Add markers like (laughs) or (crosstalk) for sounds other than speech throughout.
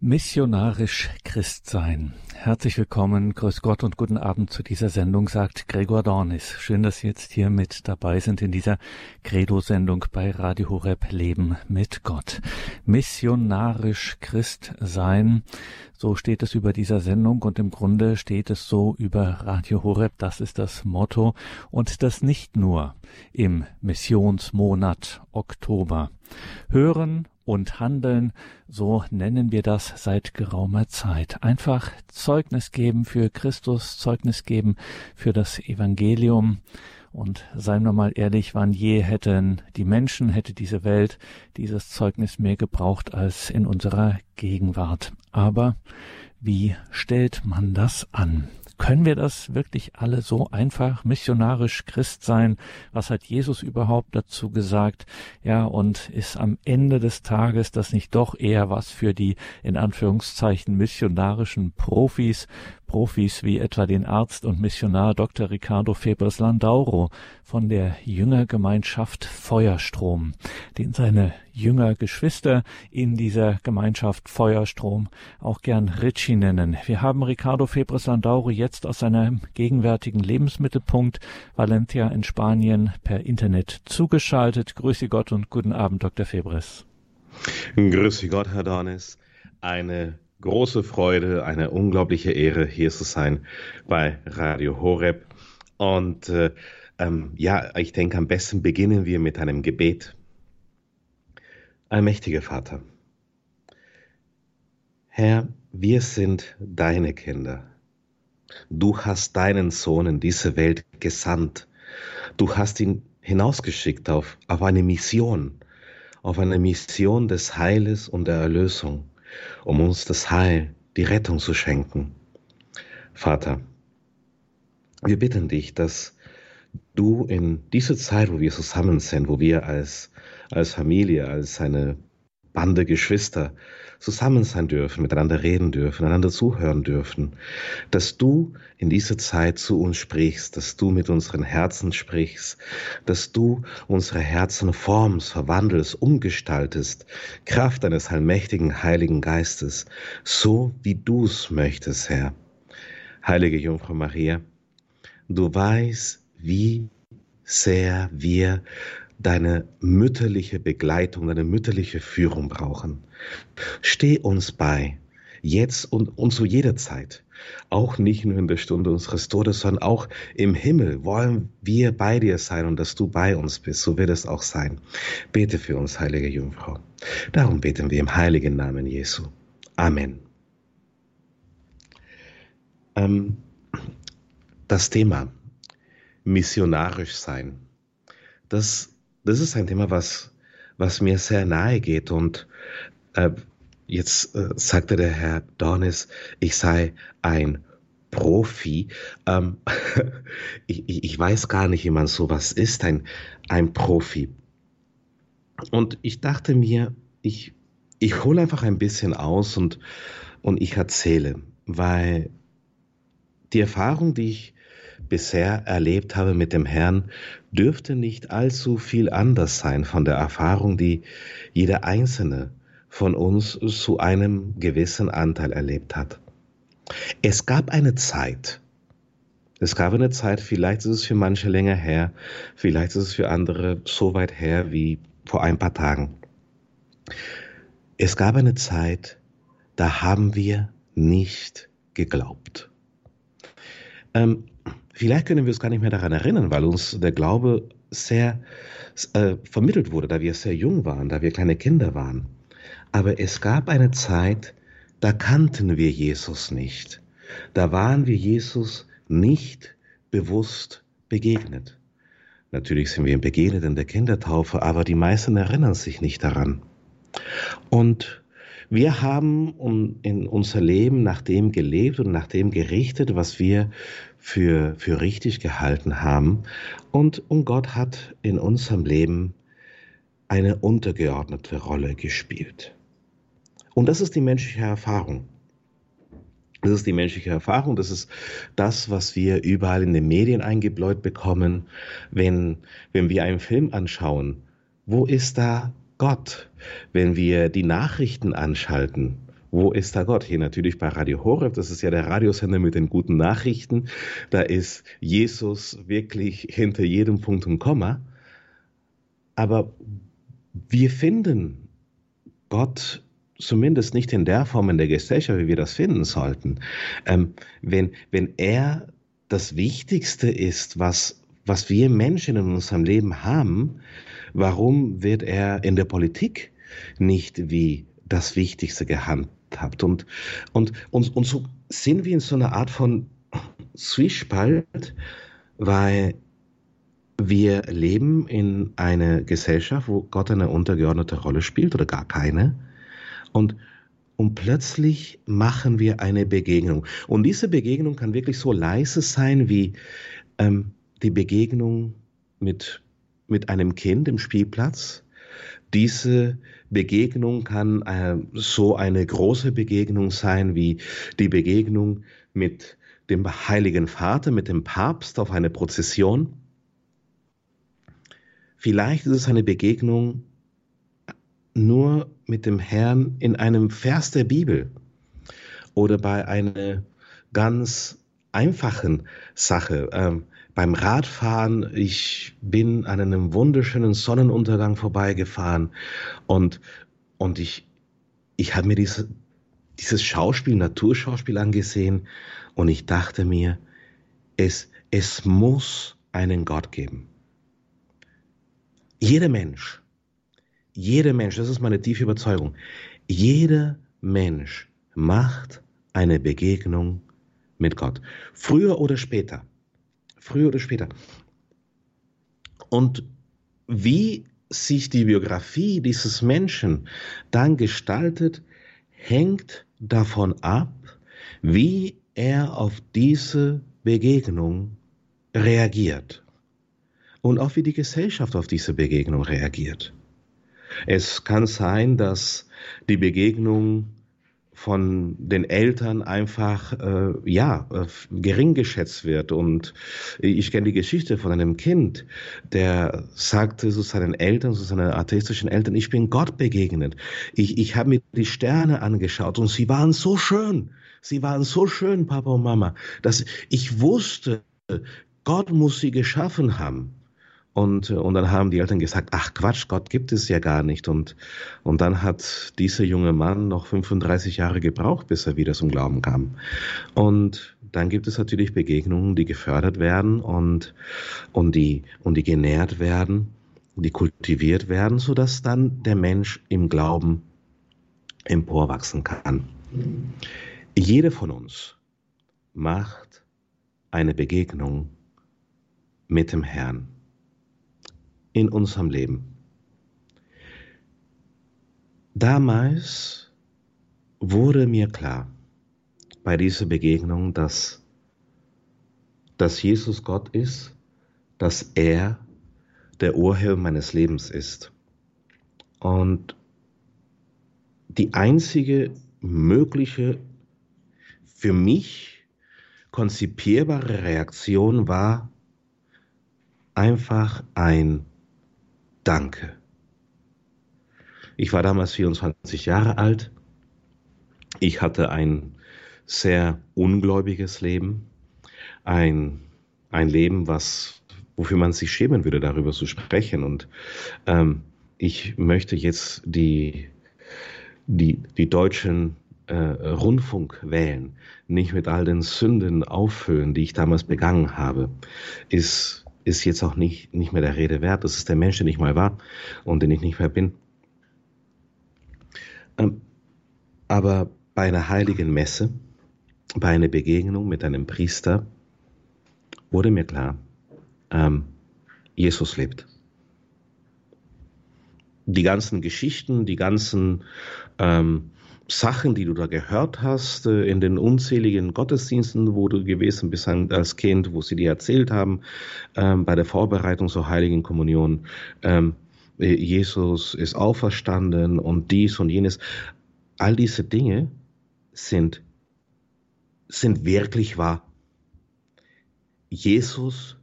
Missionarisch Christ sein. Herzlich willkommen, grüß Gott und guten Abend zu dieser Sendung, sagt Gregor Dornis. Schön, dass Sie jetzt hier mit dabei sind in dieser Credo-Sendung bei Radio Horeb Leben mit Gott. Missionarisch Christ sein. So steht es über dieser Sendung und im Grunde steht es so über Radio Horeb. Das ist das Motto und das nicht nur im Missionsmonat Oktober. Hören und Handeln, so nennen wir das seit geraumer Zeit. Einfach Zeugnis geben für Christus, Zeugnis geben für das Evangelium. Und seien wir mal ehrlich, wann je hätten die Menschen, hätte diese Welt dieses Zeugnis mehr gebraucht als in unserer Gegenwart. Aber wie stellt man das an? Können wir das wirklich alle so einfach missionarisch Christ sein? Was hat Jesus überhaupt dazu gesagt? Ja, und ist am Ende des Tages das nicht doch eher was für die in Anführungszeichen missionarischen Profis, Profis wie etwa den Arzt und Missionar Dr. Ricardo Febres Landauro von der Jüngergemeinschaft Feuerstrom, den seine Jüngergeschwister in dieser Gemeinschaft Feuerstrom auch gern Ritchie nennen. Wir haben Ricardo Febres Landauro jetzt aus seinem gegenwärtigen Lebensmittelpunkt Valencia in Spanien per Internet zugeschaltet. Grüße Gott und guten Abend, Dr. Febres. Grüße Gott, Herr Dornis. Eine große Freude, eine unglaubliche Ehre, hier zu sein bei Radio Horeb. Und äh, ähm, ja, ich denke, am besten beginnen wir mit einem Gebet. Allmächtiger Vater, Herr, wir sind deine Kinder. Du hast deinen Sohn in diese Welt gesandt. Du hast ihn hinausgeschickt auf, auf eine Mission, auf eine Mission des Heiles und der Erlösung um uns das Heil, die Rettung zu schenken. Vater, wir bitten dich, dass du in dieser Zeit, wo wir zusammen sind, wo wir als, als Familie, als eine Bande Geschwister zusammen sein dürfen, miteinander reden dürfen, einander zuhören dürfen, dass du in dieser Zeit zu uns sprichst, dass du mit unseren Herzen sprichst, dass du unsere Herzen formst, verwandelst, umgestaltest, Kraft deines allmächtigen Heiligen Geistes, so wie du es möchtest, Herr. Heilige Jungfrau Maria, du weißt, wie sehr wir deine mütterliche Begleitung, deine mütterliche Führung brauchen. Steh uns bei, jetzt und, und zu jeder Zeit. Auch nicht nur in der Stunde unseres Todes, sondern auch im Himmel wollen wir bei dir sein und dass du bei uns bist. So wird es auch sein. Bete für uns, heilige Jungfrau. Darum beten wir im heiligen Namen Jesu. Amen. Ähm, das Thema missionarisch sein, das das ist ein Thema, was, was mir sehr nahe geht. Und äh, jetzt äh, sagte der Herr Dornis, ich sei ein Profi. Ähm, (laughs) ich, ich weiß gar nicht, wie man sowas ist, ein, ein Profi. Und ich dachte mir, ich, ich hole einfach ein bisschen aus und, und ich erzähle, weil die Erfahrung, die ich bisher erlebt habe mit dem Herrn, dürfte nicht allzu viel anders sein von der Erfahrung, die jeder Einzelne von uns zu einem gewissen Anteil erlebt hat. Es gab eine Zeit, es gab eine Zeit, vielleicht ist es für manche länger her, vielleicht ist es für andere so weit her wie vor ein paar Tagen. Es gab eine Zeit, da haben wir nicht geglaubt. Ähm, Vielleicht können wir uns gar nicht mehr daran erinnern, weil uns der Glaube sehr äh, vermittelt wurde, da wir sehr jung waren, da wir kleine Kinder waren. Aber es gab eine Zeit, da kannten wir Jesus nicht. Da waren wir Jesus nicht bewusst begegnet. Natürlich sind wir ihm begegnet in der Kindertaufe, aber die meisten erinnern sich nicht daran. Und wir haben in unser Leben nach dem gelebt und nach dem gerichtet, was wir für, für richtig gehalten haben. Und, und Gott hat in unserem Leben eine untergeordnete Rolle gespielt. Und das ist die menschliche Erfahrung. Das ist die menschliche Erfahrung, das ist das, was wir überall in den Medien eingebläut bekommen, wenn, wenn wir einen Film anschauen. Wo ist da Gott? Wenn wir die Nachrichten anschalten, wo ist da Gott? Hier natürlich bei Radio Horeb, das ist ja der Radiosender mit den guten Nachrichten. Da ist Jesus wirklich hinter jedem Punkt und Komma. Aber wir finden Gott zumindest nicht in der Form in der Gesellschaft, wie wir das finden sollten. Ähm, wenn, wenn er das Wichtigste ist, was, was wir Menschen in unserem Leben haben, warum wird er in der Politik nicht wie das Wichtigste gehandhabt? Und, und, und, und so sind wir in so einer Art von Zwiespalt, weil wir leben in einer Gesellschaft, wo Gott eine untergeordnete Rolle spielt oder gar keine. Und, und plötzlich machen wir eine Begegnung. Und diese Begegnung kann wirklich so leise sein wie ähm, die Begegnung mit, mit einem Kind im Spielplatz. Diese Begegnung kann äh, so eine große Begegnung sein wie die Begegnung mit dem Heiligen Vater, mit dem Papst auf einer Prozession. Vielleicht ist es eine Begegnung nur mit dem Herrn in einem Vers der Bibel oder bei einer ganz einfachen Sache. Ähm, beim Radfahren, ich bin an einem wunderschönen Sonnenuntergang vorbeigefahren und, und ich, ich habe mir diese, dieses Schauspiel, Naturschauspiel angesehen und ich dachte mir, es, es muss einen Gott geben. Jeder Mensch, jeder Mensch, das ist meine tiefe Überzeugung, jeder Mensch macht eine Begegnung mit Gott. Früher oder später. Früher oder später. Und wie sich die Biografie dieses Menschen dann gestaltet, hängt davon ab, wie er auf diese Begegnung reagiert und auch wie die Gesellschaft auf diese Begegnung reagiert. Es kann sein, dass die Begegnung von den Eltern einfach äh, ja äh, gering geschätzt wird und ich kenne die Geschichte von einem Kind, der sagte zu seinen Eltern, zu seinen atheistischen Eltern, ich bin Gott begegnet. Ich ich habe mir die Sterne angeschaut und sie waren so schön. Sie waren so schön, Papa und Mama, dass ich wusste, Gott muss sie geschaffen haben. Und, und dann haben die Eltern gesagt, ach Quatsch, Gott gibt es ja gar nicht. Und, und dann hat dieser junge Mann noch 35 Jahre gebraucht, bis er wieder zum Glauben kam. Und dann gibt es natürlich Begegnungen, die gefördert werden und, und, die, und die genährt werden, die kultiviert werden, sodass dann der Mensch im Glauben emporwachsen kann. Jeder von uns macht eine Begegnung mit dem Herrn in unserem Leben. Damals wurde mir klar bei dieser Begegnung, dass, dass Jesus Gott ist, dass er der Urheber meines Lebens ist. Und die einzige mögliche für mich konzipierbare Reaktion war einfach ein Danke. Ich war damals 24 Jahre alt. Ich hatte ein sehr ungläubiges Leben, ein, ein Leben, was, wofür man sich schämen würde, darüber zu sprechen. Und ähm, ich möchte jetzt die, die, die deutschen äh, Rundfunk wählen, nicht mit all den Sünden auffüllen, die ich damals begangen habe, ist ist jetzt auch nicht, nicht mehr der Rede wert. Das ist der Mensch, den ich mal war und den ich nicht mehr bin. Ähm, aber bei einer heiligen Messe, bei einer Begegnung mit einem Priester, wurde mir klar, ähm, Jesus lebt. Die ganzen Geschichten, die ganzen ähm, Sachen, die du da gehört hast, äh, in den unzähligen Gottesdiensten, wo du gewesen bist als Kind, wo sie dir erzählt haben, ähm, bei der Vorbereitung zur Heiligen Kommunion, ähm, äh, Jesus ist auferstanden und dies und jenes. All diese Dinge sind, sind wirklich wahr. Jesus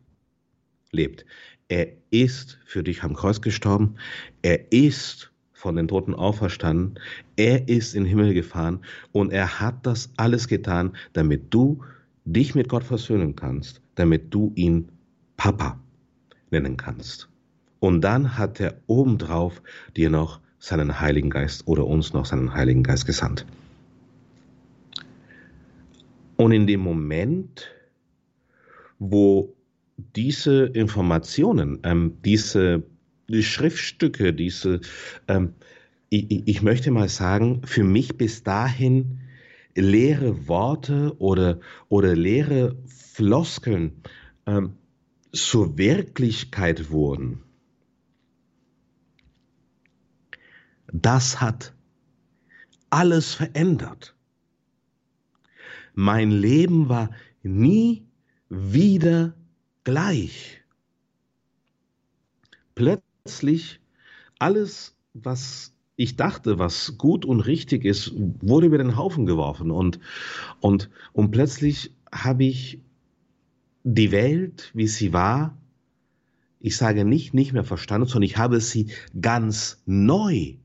lebt. Er ist für dich am Kreuz gestorben. Er ist von den Toten auferstanden, er ist in den Himmel gefahren und er hat das alles getan, damit du dich mit Gott versöhnen kannst, damit du ihn Papa nennen kannst. Und dann hat er obendrauf dir noch seinen Heiligen Geist oder uns noch seinen Heiligen Geist gesandt. Und in dem Moment, wo diese Informationen, ähm, diese die Schriftstücke, diese, ähm, ich, ich möchte mal sagen, für mich bis dahin leere Worte oder, oder leere Floskeln ähm, zur Wirklichkeit wurden. Das hat alles verändert. Mein Leben war nie wieder gleich. Plötzlich alles, was ich dachte, was gut und richtig ist, wurde über den Haufen geworfen und, und, und plötzlich habe ich die Welt, wie sie war, ich sage nicht nicht mehr verstanden, sondern ich habe sie ganz neu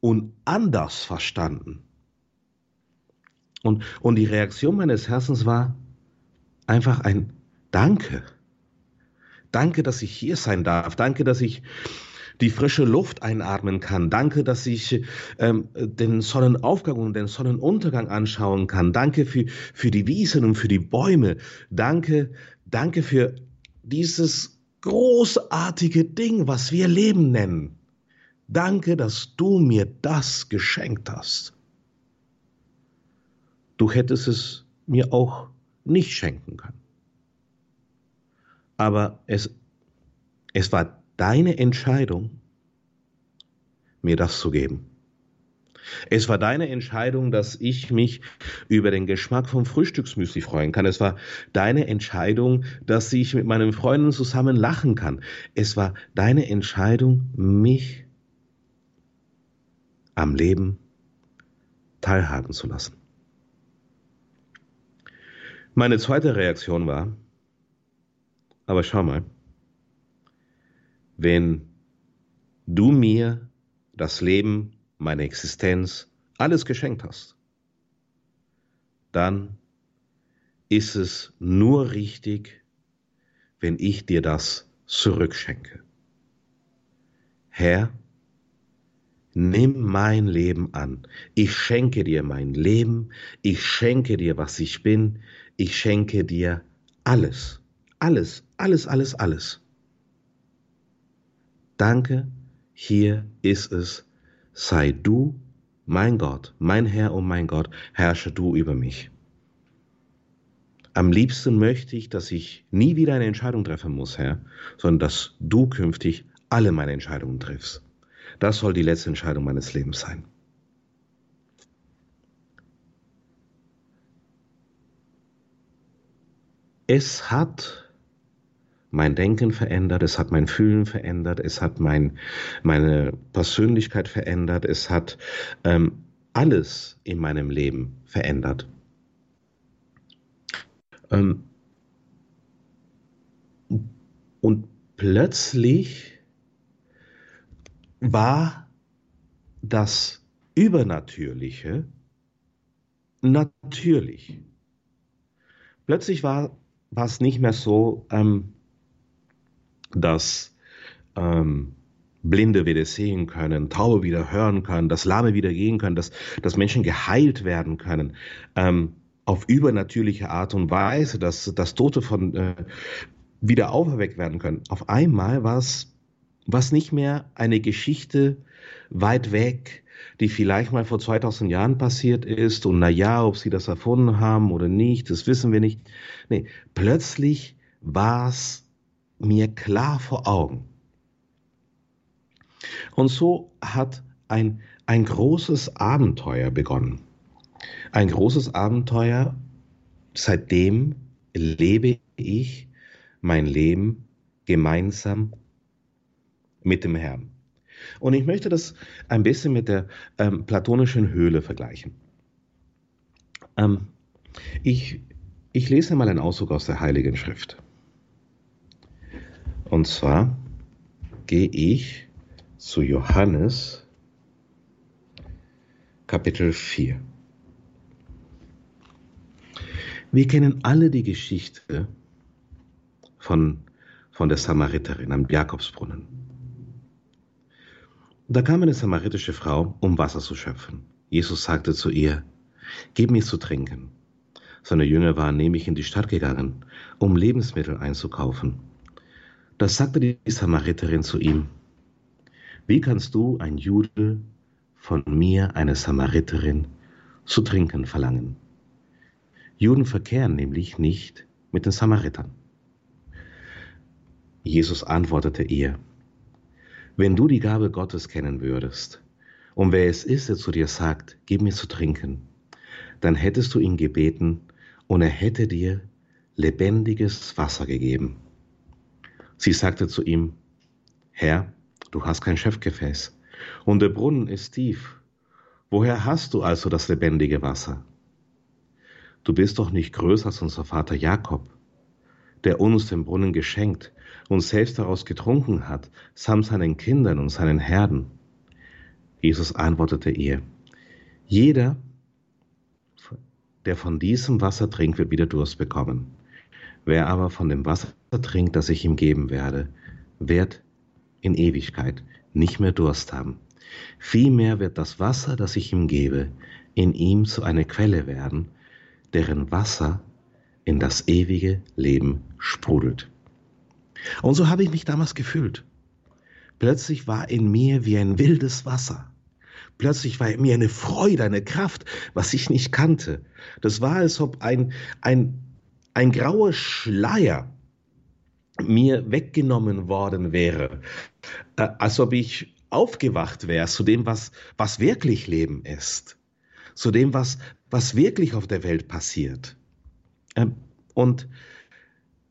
und anders verstanden. Und, und die Reaktion meines Herzens war einfach ein Danke. Danke, dass ich hier sein darf. Danke, dass ich die frische Luft einatmen kann. Danke, dass ich ähm, den Sonnenaufgang und den Sonnenuntergang anschauen kann. Danke für, für die Wiesen und für die Bäume. Danke, danke für dieses großartige Ding, was wir Leben nennen. Danke, dass du mir das geschenkt hast. Du hättest es mir auch nicht schenken können. Aber es, es war deine Entscheidung, mir das zu geben. Es war deine Entscheidung, dass ich mich über den Geschmack vom Frühstücksmüsli freuen kann. Es war deine Entscheidung, dass ich mit meinen Freunden zusammen lachen kann. Es war deine Entscheidung, mich am Leben teilhaben zu lassen. Meine zweite Reaktion war, aber schau mal, wenn du mir das Leben, meine Existenz, alles geschenkt hast, dann ist es nur richtig, wenn ich dir das zurückschenke. Herr, nimm mein Leben an. Ich schenke dir mein Leben, ich schenke dir, was ich bin, ich schenke dir alles. Alles, alles, alles, alles. Danke, hier ist es. Sei du mein Gott, mein Herr und mein Gott, herrsche du über mich. Am liebsten möchte ich, dass ich nie wieder eine Entscheidung treffen muss, Herr, sondern dass du künftig alle meine Entscheidungen triffst. Das soll die letzte Entscheidung meines Lebens sein. Es hat mein Denken verändert, es hat mein Fühlen verändert, es hat mein, meine Persönlichkeit verändert, es hat ähm, alles in meinem Leben verändert. Ähm, und plötzlich war das Übernatürliche natürlich. Plötzlich war, es nicht mehr so, ähm, dass ähm, Blinde wieder sehen können, Taube wieder hören können, dass Lahme wieder gehen können, dass, dass Menschen geheilt werden können. Ähm, auf übernatürliche Art und Weise, dass, dass Tote von äh, wieder auferweckt werden können. Auf einmal war es was nicht mehr eine Geschichte weit weg, die vielleicht mal vor 2000 Jahren passiert ist und na ja, ob sie das erfunden haben oder nicht, das wissen wir nicht. Nee, plötzlich war es mir klar vor Augen. Und so hat ein, ein großes Abenteuer begonnen. Ein großes Abenteuer, seitdem lebe ich mein Leben gemeinsam mit dem Herrn. Und ich möchte das ein bisschen mit der ähm, platonischen Höhle vergleichen. Ähm, ich, ich lese mal einen Auszug aus der Heiligen Schrift. Und zwar gehe ich zu Johannes Kapitel 4. Wir kennen alle die Geschichte von, von der Samariterin am Jakobsbrunnen. Da kam eine samaritische Frau, um Wasser zu schöpfen. Jesus sagte zu ihr, Gib mir zu trinken. Seine Jünger waren nämlich in die Stadt gegangen, um Lebensmittel einzukaufen. Da sagte die Samariterin zu ihm, Wie kannst du, ein Jude, von mir, eine Samariterin, zu trinken verlangen? Juden verkehren nämlich nicht mit den Samaritern. Jesus antwortete ihr, wenn du die Gabe Gottes kennen würdest, und wer es ist, der zu dir sagt, gib mir zu trinken, dann hättest du ihn gebeten, und er hätte dir lebendiges Wasser gegeben. Sie sagte zu ihm, Herr, du hast kein Schöpfgefäß, und der Brunnen ist tief. Woher hast du also das lebendige Wasser? Du bist doch nicht größer als unser Vater Jakob, der uns den Brunnen geschenkt und selbst daraus getrunken hat, samt seinen Kindern und seinen Herden. Jesus antwortete ihr, jeder, der von diesem Wasser trinkt, wird wieder Durst bekommen. Wer aber von dem Wasser trinkt, das ich ihm geben werde, wird in Ewigkeit nicht mehr Durst haben. Vielmehr wird das Wasser, das ich ihm gebe, in ihm zu einer Quelle werden, deren Wasser in das ewige Leben sprudelt. Und so habe ich mich damals gefühlt. Plötzlich war in mir wie ein wildes Wasser. Plötzlich war in mir eine Freude, eine Kraft, was ich nicht kannte. Das war, als ob ein, ein, ein grauer Schleier mir weggenommen worden wäre. Äh, als ob ich aufgewacht wäre zu dem, was, was wirklich Leben ist. Zu dem, was, was wirklich auf der Welt passiert. Ähm, und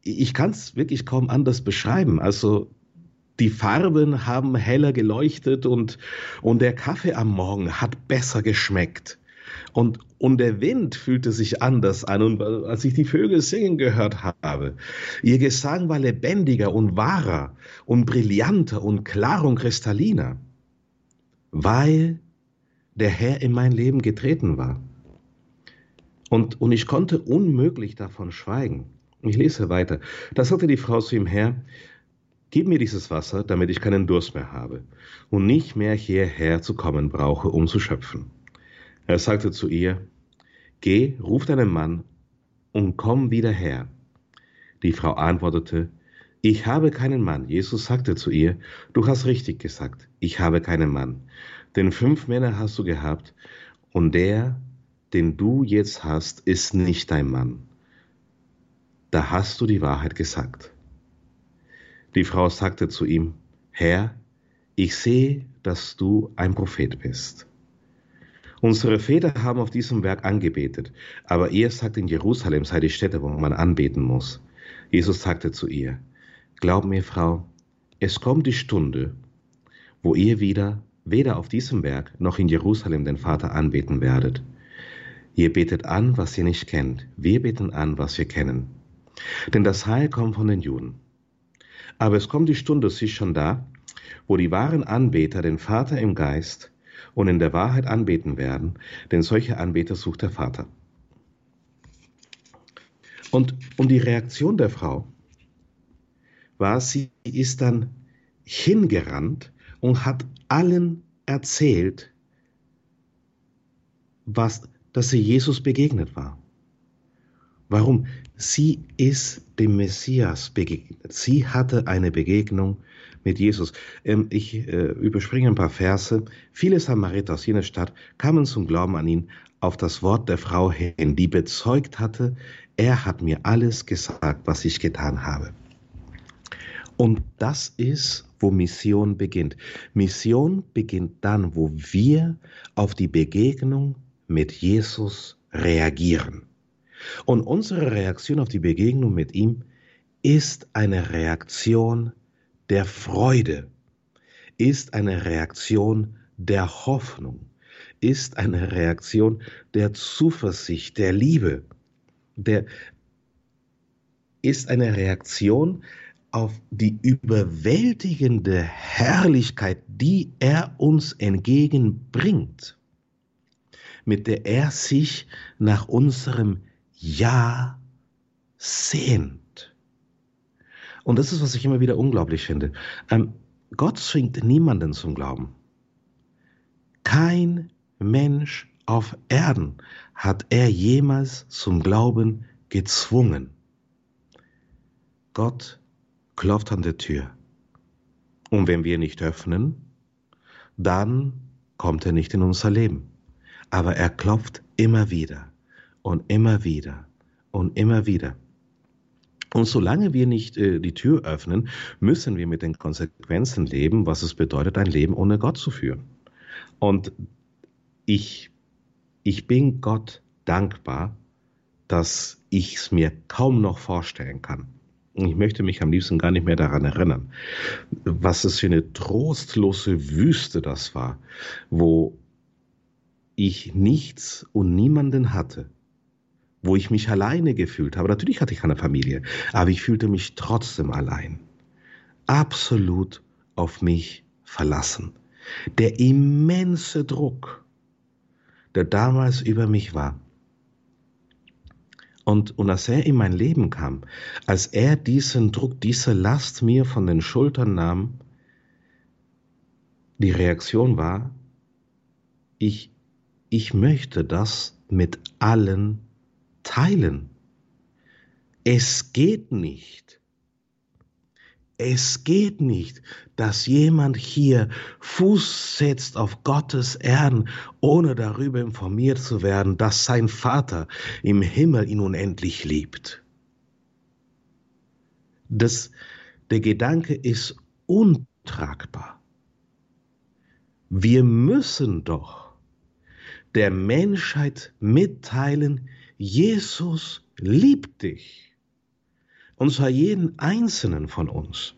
ich kann es wirklich kaum anders beschreiben. Also die Farben haben heller geleuchtet und, und der Kaffee am Morgen hat besser geschmeckt. Und, und der Wind fühlte sich anders an. Und als ich die Vögel singen gehört habe, ihr Gesang war lebendiger und wahrer und brillanter und klar und kristalliner, weil der Herr in mein Leben getreten war. Und, und ich konnte unmöglich davon schweigen. Ich lese weiter. Da sagte die Frau zu ihm, Herr, gib mir dieses Wasser, damit ich keinen Durst mehr habe und nicht mehr hierher zu kommen brauche, um zu schöpfen. Er sagte zu ihr, Geh, ruf deinen Mann und komm wieder her. Die Frau antwortete, ich habe keinen Mann. Jesus sagte zu ihr, du hast richtig gesagt, ich habe keinen Mann. Denn fünf Männer hast du gehabt und der, den du jetzt hast, ist nicht dein Mann. Da hast du die Wahrheit gesagt. Die Frau sagte zu ihm, Herr, ich sehe, dass du ein Prophet bist. Unsere Väter haben auf diesem Werk angebetet, aber ihr sagt, in Jerusalem sei die Stätte, wo man anbeten muss. Jesus sagte zu ihr, Glaub mir, Frau, es kommt die Stunde, wo ihr wieder weder auf diesem Berg noch in Jerusalem den Vater anbeten werdet. Ihr betet an, was ihr nicht kennt. Wir beten an, was wir kennen. Denn das Heil kommt von den Juden. Aber es kommt die Stunde, sie ist schon da, wo die wahren Anbeter den Vater im Geist und in der Wahrheit anbeten werden, denn solche Anbeter sucht der Vater. Und, und die Reaktion der Frau war, sie ist dann hingerannt und hat allen erzählt, was dass sie Jesus begegnet war. Warum? Sie ist dem Messias begegnet. Sie hatte eine Begegnung mit Jesus. Ähm, ich äh, überspringe ein paar Verse. Viele Samariter aus jener Stadt kamen zum Glauben an ihn auf das Wort der Frau hin, die bezeugt hatte, er hat mir alles gesagt, was ich getan habe. Und das ist, wo Mission beginnt. Mission beginnt dann, wo wir auf die Begegnung mit Jesus reagieren. Und unsere Reaktion auf die Begegnung mit ihm ist eine Reaktion der Freude, ist eine Reaktion der Hoffnung, ist eine Reaktion der Zuversicht, der Liebe, der ist eine Reaktion auf die überwältigende Herrlichkeit, die er uns entgegenbringt. mit der er sich nach unserem Ja sehnt. Und das ist, was ich immer wieder unglaublich finde. Ähm, Gott zwingt niemanden zum Glauben. Kein Mensch auf Erden hat er jemals zum Glauben gezwungen. Gott klopft an der Tür. Und wenn wir nicht öffnen, dann kommt er nicht in unser Leben. Aber er klopft immer wieder und immer wieder und immer wieder. Und solange wir nicht äh, die Tür öffnen, müssen wir mit den Konsequenzen leben, was es bedeutet, ein Leben ohne Gott zu führen. Und ich, ich bin Gott dankbar, dass ich es mir kaum noch vorstellen kann. Ich möchte mich am liebsten gar nicht mehr daran erinnern, was es für eine trostlose Wüste das war, wo ich nichts und niemanden hatte, wo ich mich alleine gefühlt habe. Natürlich hatte ich eine Familie, aber ich fühlte mich trotzdem allein. Absolut auf mich verlassen. Der immense Druck, der damals über mich war, und, und als er in mein Leben kam, als er diesen Druck, diese Last mir von den Schultern nahm, die Reaktion war, ich, ich möchte das mit allen teilen. Es geht nicht, es geht nicht, dass jemand hier Fuß setzt auf Gottes Erden, ohne darüber informiert zu werden, dass sein Vater im Himmel ihn unendlich liebt. Das, der Gedanke ist untragbar. Wir müssen doch der Menschheit mitteilen, Jesus liebt dich und zwar jeden einzelnen von uns.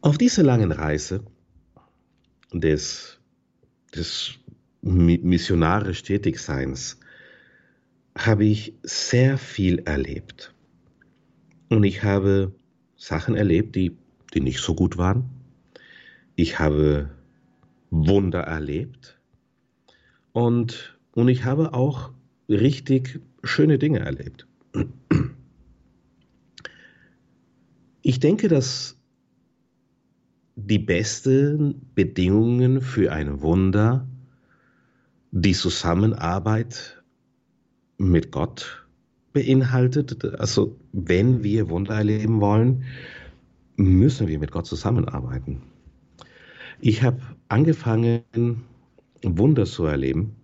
Auf dieser langen Reise des, des missionarisch Tätigseins habe ich sehr viel erlebt. Und ich habe Sachen erlebt, die, die nicht so gut waren. Ich habe Wunder erlebt. Und, und ich habe auch richtig schöne Dinge erlebt. Ich denke, dass die besten Bedingungen für ein Wunder die Zusammenarbeit mit Gott beinhaltet. Also wenn wir Wunder erleben wollen, müssen wir mit Gott zusammenarbeiten. Ich habe angefangen, Wunder zu erleben,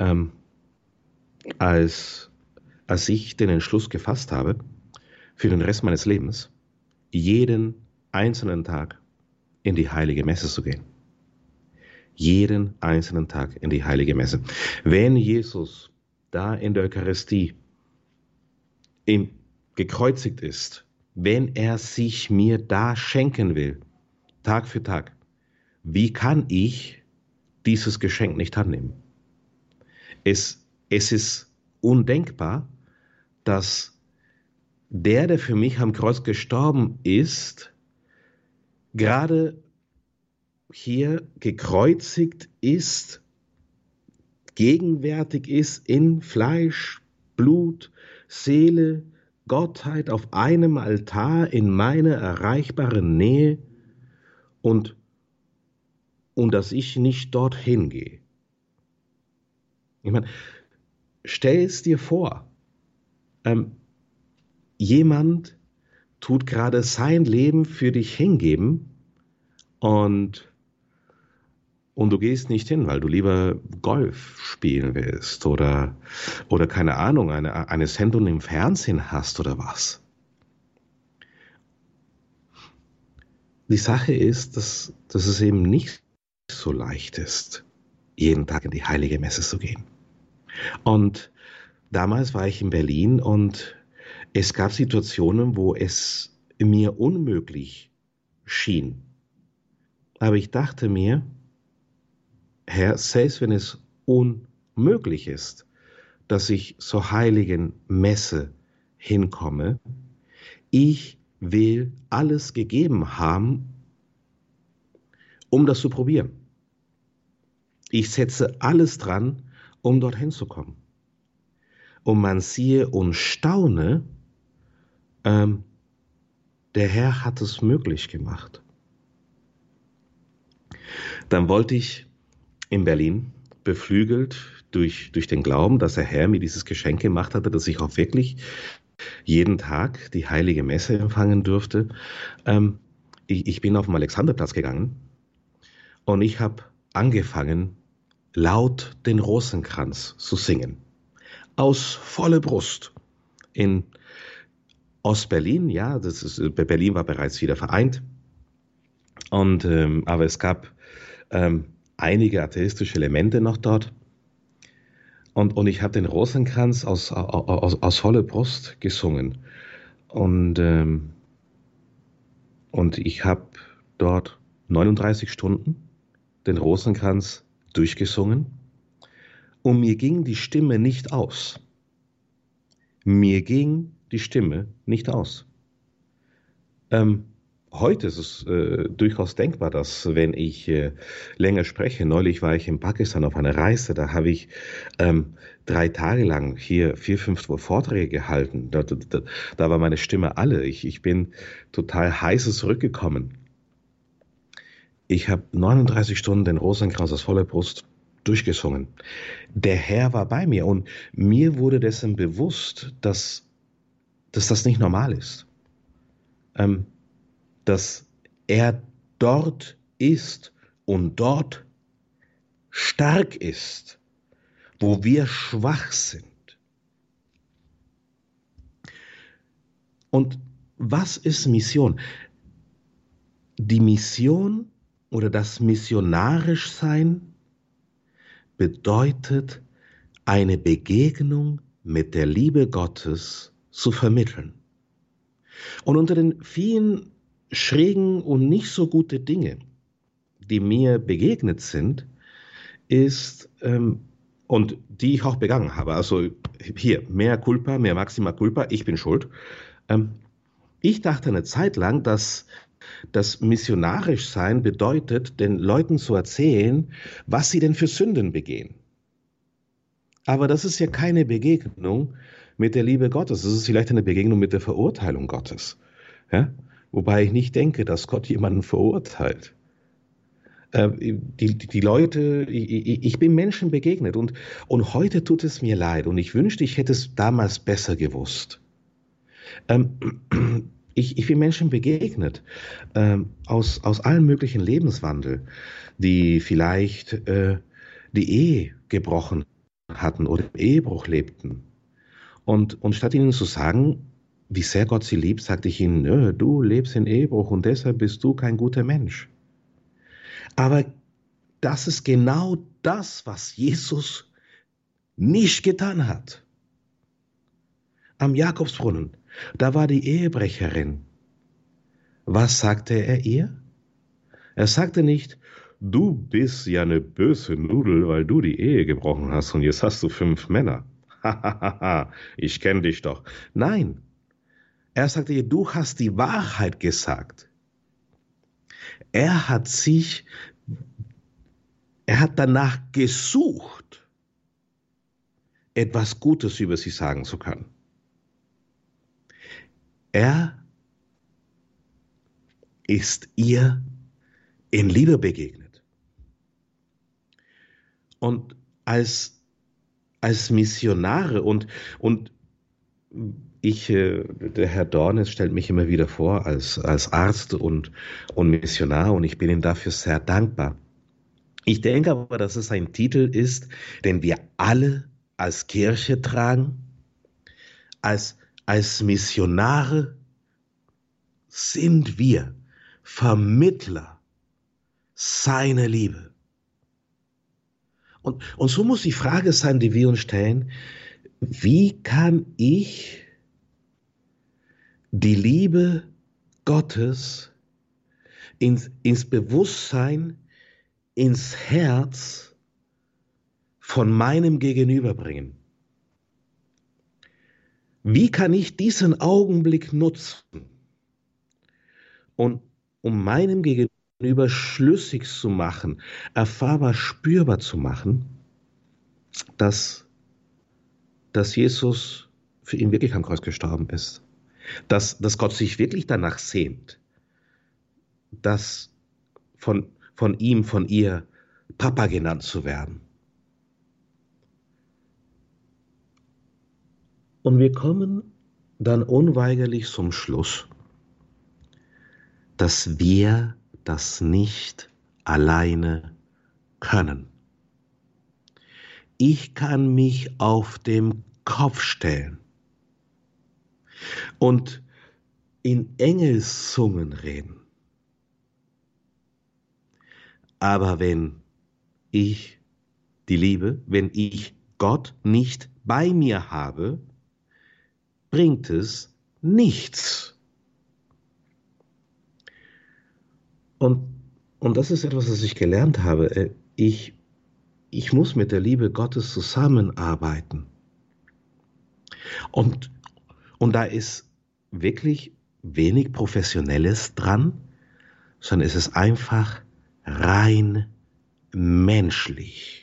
ähm, als, als ich den Entschluss gefasst habe, für den Rest meines Lebens jeden einzelnen Tag in die heilige Messe zu gehen. Jeden einzelnen Tag in die heilige Messe. Wenn Jesus da in der Eucharistie im, gekreuzigt ist, wenn er sich mir da schenken will, Tag für Tag, wie kann ich dieses Geschenk nicht annehmen? Es, es ist undenkbar, dass der, der für mich am Kreuz gestorben ist, gerade hier gekreuzigt ist, gegenwärtig ist in Fleisch, Blut, Seele, Gottheit auf einem Altar in meiner erreichbaren Nähe und, und dass ich nicht dorthin gehe. Ich meine, stell es dir vor, ähm, jemand tut gerade sein Leben für dich hingeben und, und du gehst nicht hin, weil du lieber Golf spielen willst oder, oder keine Ahnung, eine, eine Sendung im Fernsehen hast oder was. Die Sache ist, dass, dass es eben nicht so leicht ist, jeden Tag in die heilige Messe zu gehen. Und damals war ich in Berlin und es gab Situationen, wo es mir unmöglich schien. Aber ich dachte mir, Herr, selbst wenn es unmöglich ist, dass ich zur heiligen Messe hinkomme, ich will alles gegeben haben, um das zu probieren. Ich setze alles dran, um dorthin zu kommen. Und man siehe und staune, ähm, der Herr hat es möglich gemacht. Dann wollte ich in Berlin beflügelt durch, durch den Glauben, dass der Herr mir dieses Geschenk gemacht hatte, dass ich auch wirklich jeden Tag die heilige Messe empfangen durfte. Ähm, ich, ich bin auf dem Alexanderplatz gegangen und ich habe angefangen, laut den Rosenkranz zu singen. Aus voller Brust. In Ostberlin, ja, das ist, Berlin war bereits wieder vereint. Und, ähm, aber es gab ähm, einige atheistische Elemente noch dort. Und, und ich habe den Rosenkranz aus, aus, aus voller Brust gesungen. Und, ähm, und ich habe dort 39 Stunden den Rosenkranz durchgesungen. Und mir ging die Stimme nicht aus. Mir ging die Stimme nicht aus. Ähm, Heute ist es äh, durchaus denkbar, dass wenn ich äh, länger spreche, neulich war ich in Pakistan auf einer Reise, da habe ich ähm, drei Tage lang hier vier, fünf Vorträge gehalten. Da, da, da war meine Stimme alle. Ich, ich bin total heiße zurückgekommen. Ich habe 39 Stunden den Rosenkranz aus voller Brust durchgesungen. Der Herr war bei mir und mir wurde dessen bewusst, dass, dass das nicht normal ist. Ähm, dass er dort ist und dort stark ist, wo wir schwach sind. Und was ist Mission? Die Mission oder das missionarisch sein bedeutet, eine Begegnung mit der Liebe Gottes zu vermitteln. Und unter den vielen schrägen und nicht so gute Dinge, die mir begegnet sind, ist, ähm, und die ich auch begangen habe, also hier, mehr Culpa, mehr Maxima Culpa, ich bin schuld. Ähm, ich dachte eine Zeit lang, dass das missionarisch sein bedeutet, den Leuten zu erzählen, was sie denn für Sünden begehen. Aber das ist ja keine Begegnung mit der Liebe Gottes. Das ist vielleicht eine Begegnung mit der Verurteilung Gottes. Ja? Wobei ich nicht denke, dass Gott jemanden verurteilt. Äh, die, die Leute, ich, ich bin Menschen begegnet und, und heute tut es mir leid und ich wünschte, ich hätte es damals besser gewusst. Ähm, ich, ich bin Menschen begegnet ähm, aus, aus allen möglichen Lebenswandel, die vielleicht äh, die Ehe gebrochen hatten oder im Ehebruch lebten. Und, und statt ihnen zu sagen, wie sehr Gott sie liebt, sagte ich ihnen, Nö, du lebst in Ehebruch und deshalb bist du kein guter Mensch. Aber das ist genau das, was Jesus nicht getan hat. Am Jakobsbrunnen, da war die Ehebrecherin. Was sagte er ihr? Er sagte nicht, du bist ja eine böse Nudel, weil du die Ehe gebrochen hast und jetzt hast du fünf Männer. (laughs) Hahaha, ich kenne dich doch. Nein, er sagte ihr, du hast die Wahrheit gesagt. Er hat sich, er hat danach gesucht, etwas Gutes über sie sagen zu können. Er ist ihr in Liebe begegnet. Und als, als Missionare und, und ich, äh, der Herr Dornes stellt mich immer wieder vor als, als Arzt und, und Missionar und ich bin ihm dafür sehr dankbar. Ich denke aber, dass es ein Titel ist, den wir alle als Kirche tragen, als, als Missionare sind wir Vermittler seiner Liebe. Und, und so muss die Frage sein, die wir uns stellen, wie kann ich die Liebe Gottes ins, ins Bewusstsein, ins Herz von meinem Gegenüber bringen? Wie kann ich diesen Augenblick nutzen und um meinem Gegenüber überschlüssig zu machen, erfahrbar, spürbar zu machen, dass, dass Jesus für ihn wirklich am Kreuz gestorben ist. Dass, dass Gott sich wirklich danach sehnt, dass von, von ihm, von ihr Papa genannt zu werden. Und wir kommen dann unweigerlich zum Schluss, dass wir das nicht alleine können. Ich kann mich auf dem Kopf stellen und in Engelszungen reden. Aber wenn ich die Liebe, wenn ich Gott nicht bei mir habe, bringt es nichts. Und, und das ist etwas, was ich gelernt habe. Äh, ich, ich muss mit der Liebe Gottes zusammenarbeiten. Und, und da ist wirklich wenig Professionelles dran, sondern es ist einfach rein menschlich.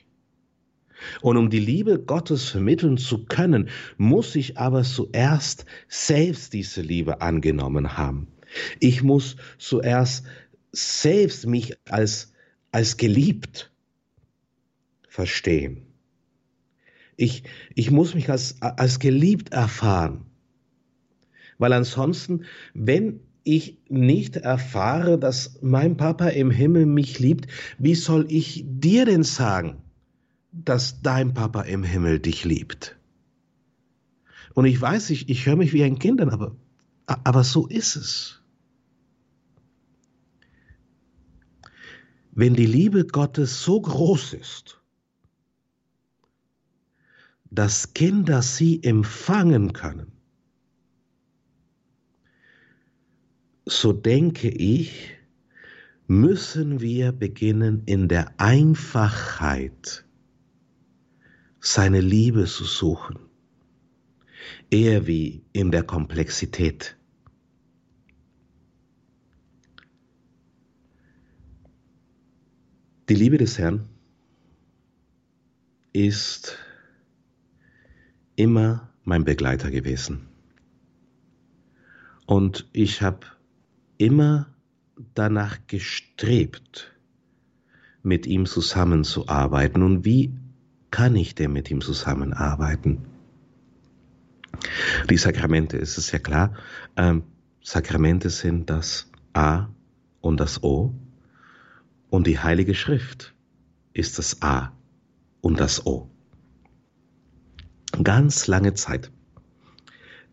Und um die Liebe Gottes vermitteln zu können, muss ich aber zuerst selbst diese Liebe angenommen haben. Ich muss zuerst selbst mich als, als geliebt verstehen. Ich, ich muss mich als, als geliebt erfahren. Weil ansonsten, wenn ich nicht erfahre, dass mein Papa im Himmel mich liebt, wie soll ich dir denn sagen, dass dein Papa im Himmel dich liebt? Und ich weiß, ich, ich höre mich wie ein Kind an, aber, aber so ist es. Wenn die Liebe Gottes so groß ist, dass Kinder sie empfangen können, so denke ich, müssen wir beginnen in der Einfachheit seine Liebe zu suchen, eher wie in der Komplexität. Die Liebe des Herrn ist immer mein Begleiter gewesen. Und ich habe immer danach gestrebt, mit ihm zusammenzuarbeiten. Und wie kann ich denn mit ihm zusammenarbeiten? Die Sakramente, ist es ja klar, ähm, Sakramente sind das A und das O und die Heilige Schrift ist das A und das O. Ganz lange Zeit,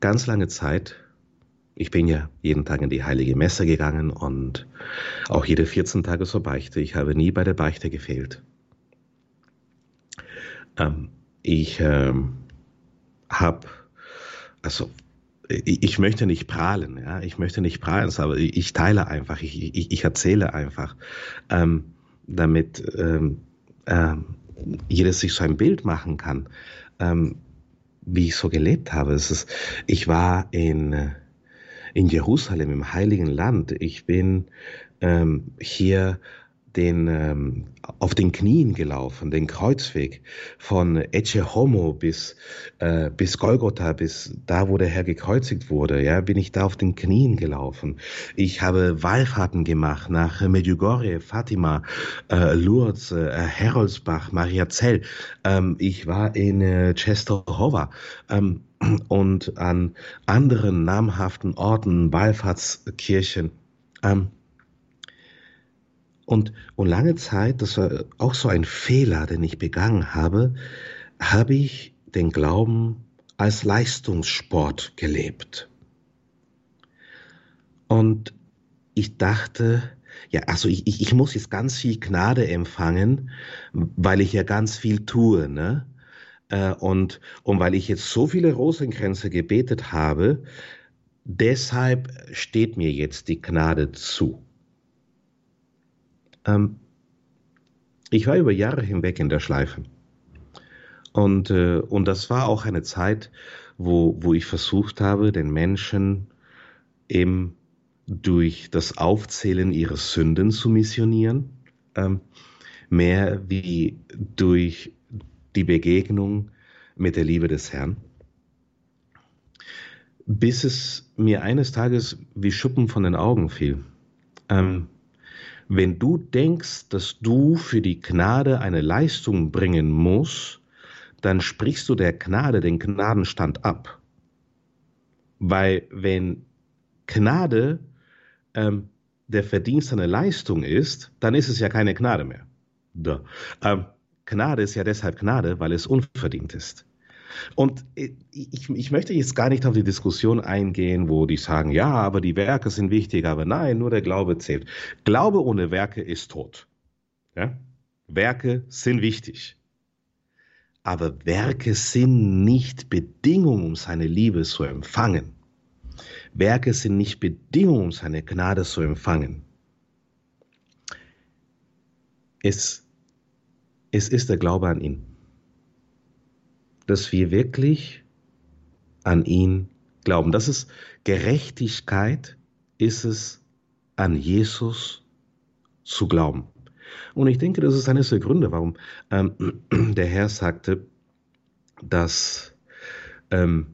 ganz lange Zeit ich bin ja jeden Tag in die heilige Messe gegangen und auch jede 14 Tage zur Beichte. Ich habe nie bei der Beichte gefehlt. Ähm, ich ähm, habe, also ich, ich, möchte nicht prahlen, ja, ich möchte nicht prahlen, aber ich, ich teile einfach, ich, ich, ich erzähle einfach, ähm, damit ähm, äh, jedes sich so ein Bild machen kann, ähm, wie ich so gelebt habe. Es ist, ich war in in Jerusalem, im Heiligen Land. Ich bin ähm, hier den, ähm, auf den Knien gelaufen, den Kreuzweg von Ecce Homo bis, äh, bis Golgotha, bis da, wo der Herr gekreuzigt wurde, ja, bin ich da auf den Knien gelaufen. Ich habe Wallfahrten gemacht nach Medjugorje, Fatima, äh, Lourdes, äh, Heroldsbach, Mariazell. Ähm, ich war in äh, Częstochowa. Ähm, und an anderen namhaften Orten, Wallfahrtskirchen. Ähm, und, und lange Zeit, das war auch so ein Fehler, den ich begangen habe, habe ich den Glauben als Leistungssport gelebt. Und ich dachte, ja, also ich, ich, muss jetzt ganz viel Gnade empfangen, weil ich ja ganz viel tue, ne? Äh, und, und weil ich jetzt so viele Rosenkränze gebetet habe, deshalb steht mir jetzt die Gnade zu. Ähm, ich war über Jahre hinweg in der Schleife. Und, äh, und das war auch eine Zeit, wo, wo ich versucht habe, den Menschen im durch das Aufzählen ihrer Sünden zu missionieren, ähm, mehr wie durch die Begegnung mit der Liebe des Herrn. Bis es mir eines Tages wie Schuppen von den Augen fiel. Ähm, wenn du denkst, dass du für die Gnade eine Leistung bringen musst, dann sprichst du der Gnade den Gnadenstand ab. Weil wenn Gnade ähm, der Verdienst einer Leistung ist, dann ist es ja keine Gnade mehr. Ähm, Gnade ist ja deshalb Gnade, weil es unverdient ist. Und ich, ich möchte jetzt gar nicht auf die Diskussion eingehen, wo die sagen, ja, aber die Werke sind wichtig, aber nein, nur der Glaube zählt. Glaube ohne Werke ist tot. Ja? Werke sind wichtig. Aber Werke sind nicht Bedingung, um seine Liebe zu empfangen. Werke sind nicht Bedingung, um seine Gnade zu empfangen. Es, es ist der Glaube an ihn dass wir wirklich an ihn glauben. Das ist Gerechtigkeit, ist es an Jesus zu glauben. Und ich denke, das ist eines der Gründe, warum ähm, (clears throat) der Herr sagte, dass ähm,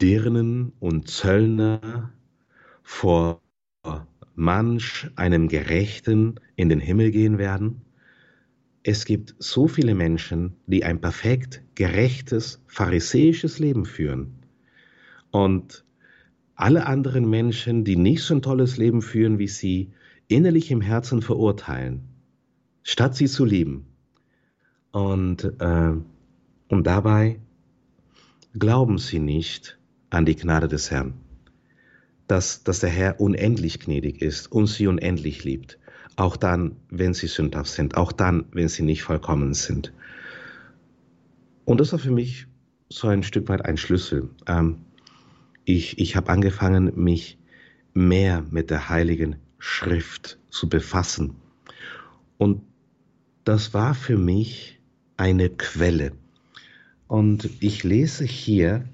Dirnen und Zöllner vor manch einem Gerechten in den Himmel gehen werden es gibt so viele Menschen, die ein perfekt gerechtes, pharisäisches Leben führen. Und alle anderen Menschen, die nicht so ein tolles Leben führen wie sie, innerlich im Herzen verurteilen, statt sie zu lieben. Und, äh, und dabei glauben sie nicht an die Gnade des Herrn, dass, dass der Herr unendlich gnädig ist und sie unendlich liebt auch dann, wenn sie sündhaft sind, auch dann, wenn sie nicht vollkommen sind. Und das war für mich so ein Stück weit ein Schlüssel. Ähm, ich ich habe angefangen, mich mehr mit der Heiligen Schrift zu befassen. Und das war für mich eine Quelle. Und ich lese hier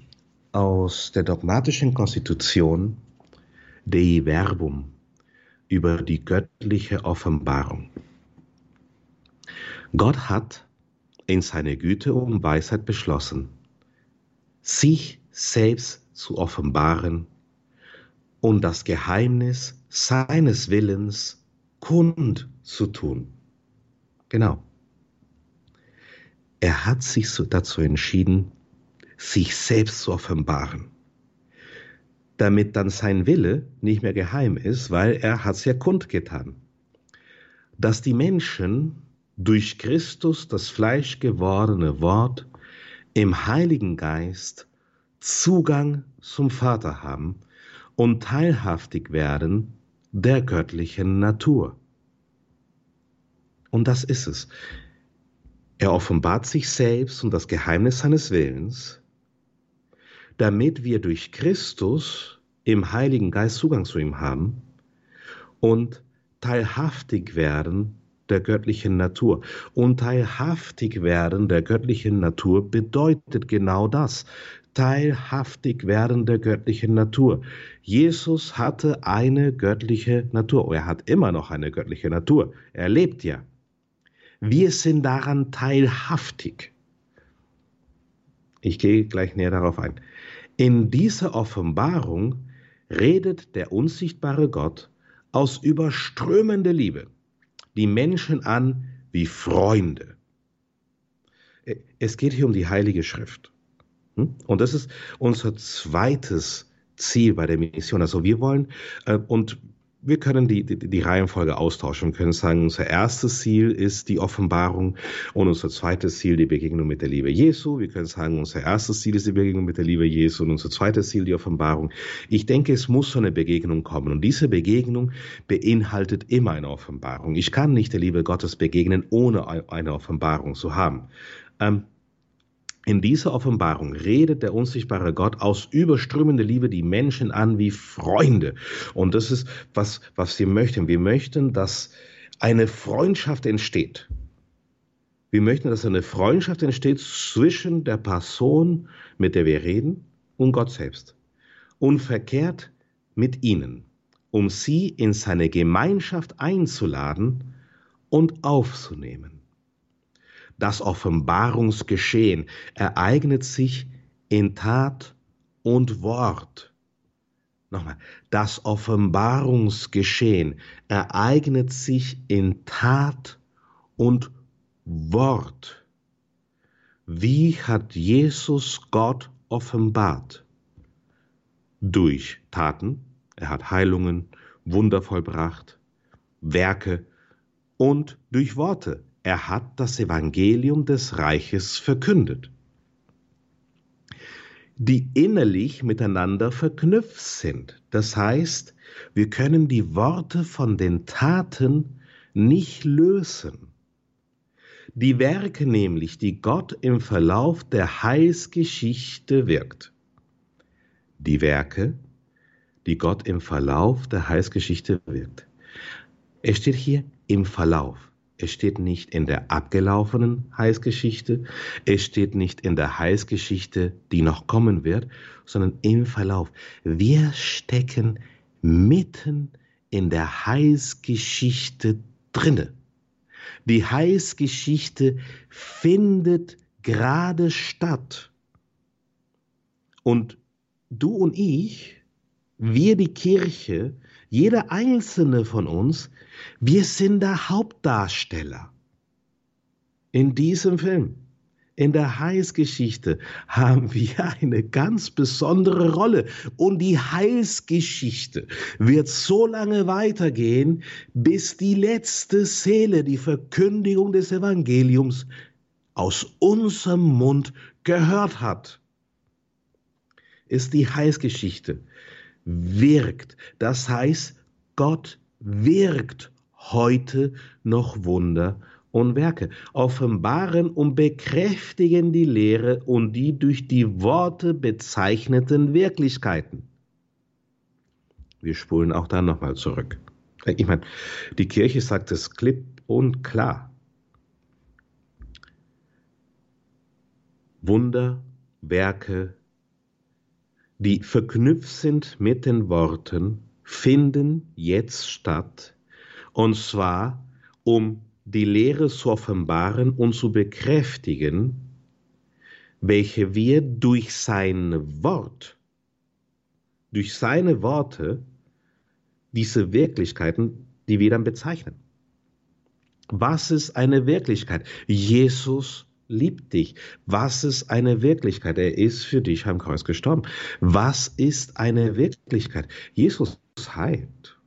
aus der dogmatischen Konstitution Dei Verbum über die göttliche Offenbarung. Gott hat in seiner Güte und Weisheit beschlossen, sich selbst zu offenbaren und das Geheimnis seines Willens kund zu tun. Genau. Er hat sich dazu entschieden, sich selbst zu offenbaren damit dann sein Wille nicht mehr geheim ist, weil er hat es ja kundgetan. Dass die Menschen durch Christus das Fleisch gewordene Wort im Heiligen Geist Zugang zum Vater haben und teilhaftig werden der göttlichen Natur. Und das ist es. Er offenbart sich selbst und das Geheimnis seines Willens, damit wir durch Christus im Heiligen Geist Zugang zu ihm haben und teilhaftig werden der göttlichen Natur. Und teilhaftig werden der göttlichen Natur bedeutet genau das. Teilhaftig werden der göttlichen Natur. Jesus hatte eine göttliche Natur. Er hat immer noch eine göttliche Natur. Er lebt ja. Wir sind daran teilhaftig. Ich gehe gleich näher darauf ein. In dieser Offenbarung redet der unsichtbare Gott aus überströmender Liebe die Menschen an wie Freunde. Es geht hier um die Heilige Schrift. Hm? Und das ist unser zweites Ziel bei der Mission. Also wir wollen, äh, und wir können die, die, die Reihenfolge austauschen. Wir können sagen, unser erstes Ziel ist die Offenbarung und unser zweites Ziel die Begegnung mit der Liebe Jesu. Wir können sagen, unser erstes Ziel ist die Begegnung mit der Liebe Jesu und unser zweites Ziel die Offenbarung. Ich denke, es muss so eine Begegnung kommen und diese Begegnung beinhaltet immer eine Offenbarung. Ich kann nicht der Liebe Gottes begegnen, ohne eine Offenbarung zu haben. Ähm, in dieser Offenbarung redet der unsichtbare Gott aus überströmender Liebe die Menschen an wie Freunde. Und das ist, was, was wir möchten. Wir möchten, dass eine Freundschaft entsteht. Wir möchten, dass eine Freundschaft entsteht zwischen der Person, mit der wir reden, und Gott selbst. Und verkehrt mit ihnen. um sie in seine Gemeinschaft einzuladen und aufzunehmen. Das Offenbarungsgeschehen ereignet sich in Tat und Wort. Nochmal, das Offenbarungsgeschehen ereignet sich in Tat und Wort. Wie hat Jesus Gott offenbart? Durch Taten, er hat Heilungen, Wunder vollbracht, Werke und durch Worte. Er hat das Evangelium des Reiches verkündet, die innerlich miteinander verknüpft sind. Das heißt, wir können die Worte von den Taten nicht lösen. Die Werke nämlich, die Gott im Verlauf der Heilsgeschichte wirkt. Die Werke, die Gott im Verlauf der Heilsgeschichte wirkt. Es steht hier im Verlauf. Es steht nicht in der abgelaufenen Heilsgeschichte, es steht nicht in der Heilsgeschichte, die noch kommen wird, sondern im Verlauf. Wir stecken mitten in der Heilsgeschichte drinne. Die Heilsgeschichte findet gerade statt. Und du und ich, wir die Kirche, jeder einzelne von uns, wir sind der Hauptdarsteller in diesem Film. In der Heilsgeschichte haben wir eine ganz besondere Rolle. Und die Heilsgeschichte wird so lange weitergehen, bis die letzte Seele die Verkündigung des Evangeliums aus unserem Mund gehört hat. Ist die Heilsgeschichte wirkt. Das heißt, Gott wirkt heute noch Wunder und Werke, offenbaren und bekräftigen die Lehre und die durch die Worte bezeichneten Wirklichkeiten. Wir spulen auch da nochmal zurück. Ich meine, die Kirche sagt es klipp und klar. Wunder, Werke, die verknüpft sind mit den Worten, finden jetzt statt, und zwar um die Lehre zu offenbaren und zu bekräftigen, welche wir durch sein Wort, durch seine Worte, diese Wirklichkeiten, die wir dann bezeichnen. Was ist eine Wirklichkeit? Jesus liebt dich. Was ist eine Wirklichkeit? Er ist für dich am Kreuz gestorben. Was ist eine Wirklichkeit? Jesus heilt.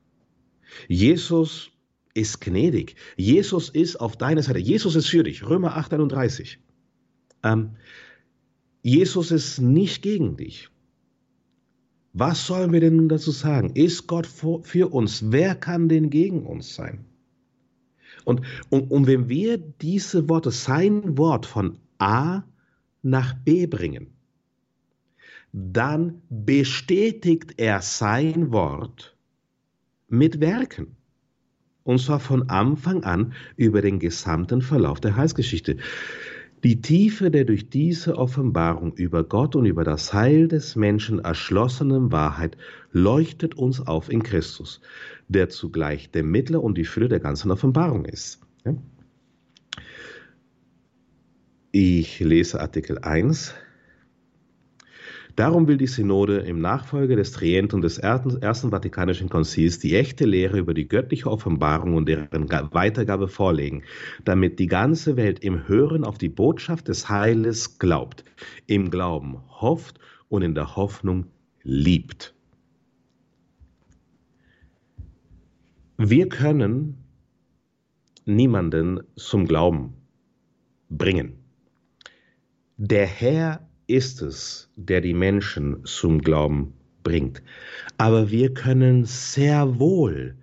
Jesus ist gnädig. Jesus ist auf deiner Seite. Jesus ist für dich. Römer 8, 31. Ähm, Jesus ist nicht gegen dich. Was sollen wir denn dazu sagen? Ist Gott für uns? Wer kann denn gegen uns sein? Und, und, und wenn wir diese Worte, sein Wort von A nach B bringen, dann bestätigt er sein Wort mit Werken. Und zwar von Anfang an über den gesamten Verlauf der Heilsgeschichte. Die Tiefe der durch diese Offenbarung über Gott und über das Heil des Menschen erschlossenen Wahrheit leuchtet uns auf in Christus, der zugleich der Mittler und die Fülle der ganzen Offenbarung ist. Ich lese Artikel 1 Darum will die Synode im Nachfolge des Trient und des Ersten Vatikanischen Konzils die echte Lehre über die göttliche Offenbarung und deren Weitergabe vorlegen, damit die ganze Welt im Hören auf die Botschaft des Heiles glaubt, im Glauben hofft und in der Hoffnung liebt. Wir können niemanden zum Glauben bringen. Der Herr ist es, der die Menschen zum Glauben bringt. Aber wir können sehr wohl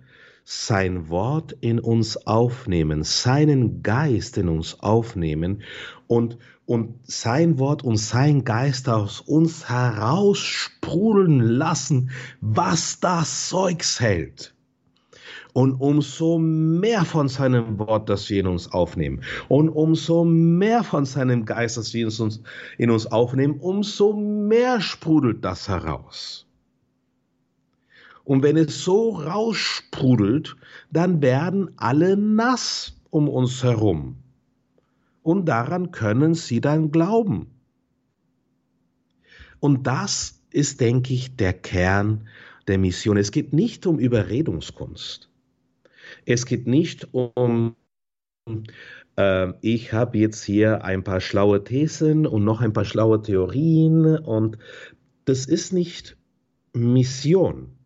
sein Wort in uns aufnehmen, seinen Geist in uns aufnehmen und, und sein Wort und sein Geist aus uns heraussprudeln lassen, was das Zeugs hält. Und umso mehr von seinem Wort, das wir in uns aufnehmen, und umso mehr von seinem Geist, das wir in uns, aufnehmen, umso mehr sprudelt das heraus. Und wenn es so raussprudelt, dann werden alle nass um uns herum. Und daran können sie dann glauben. Und das ist, denke ich, der Kern der Mission. Es geht nicht um Überredungskunst. Es geht nicht um, äh, ich habe jetzt hier ein paar schlaue Thesen und noch ein paar schlaue Theorien und das ist nicht Mission.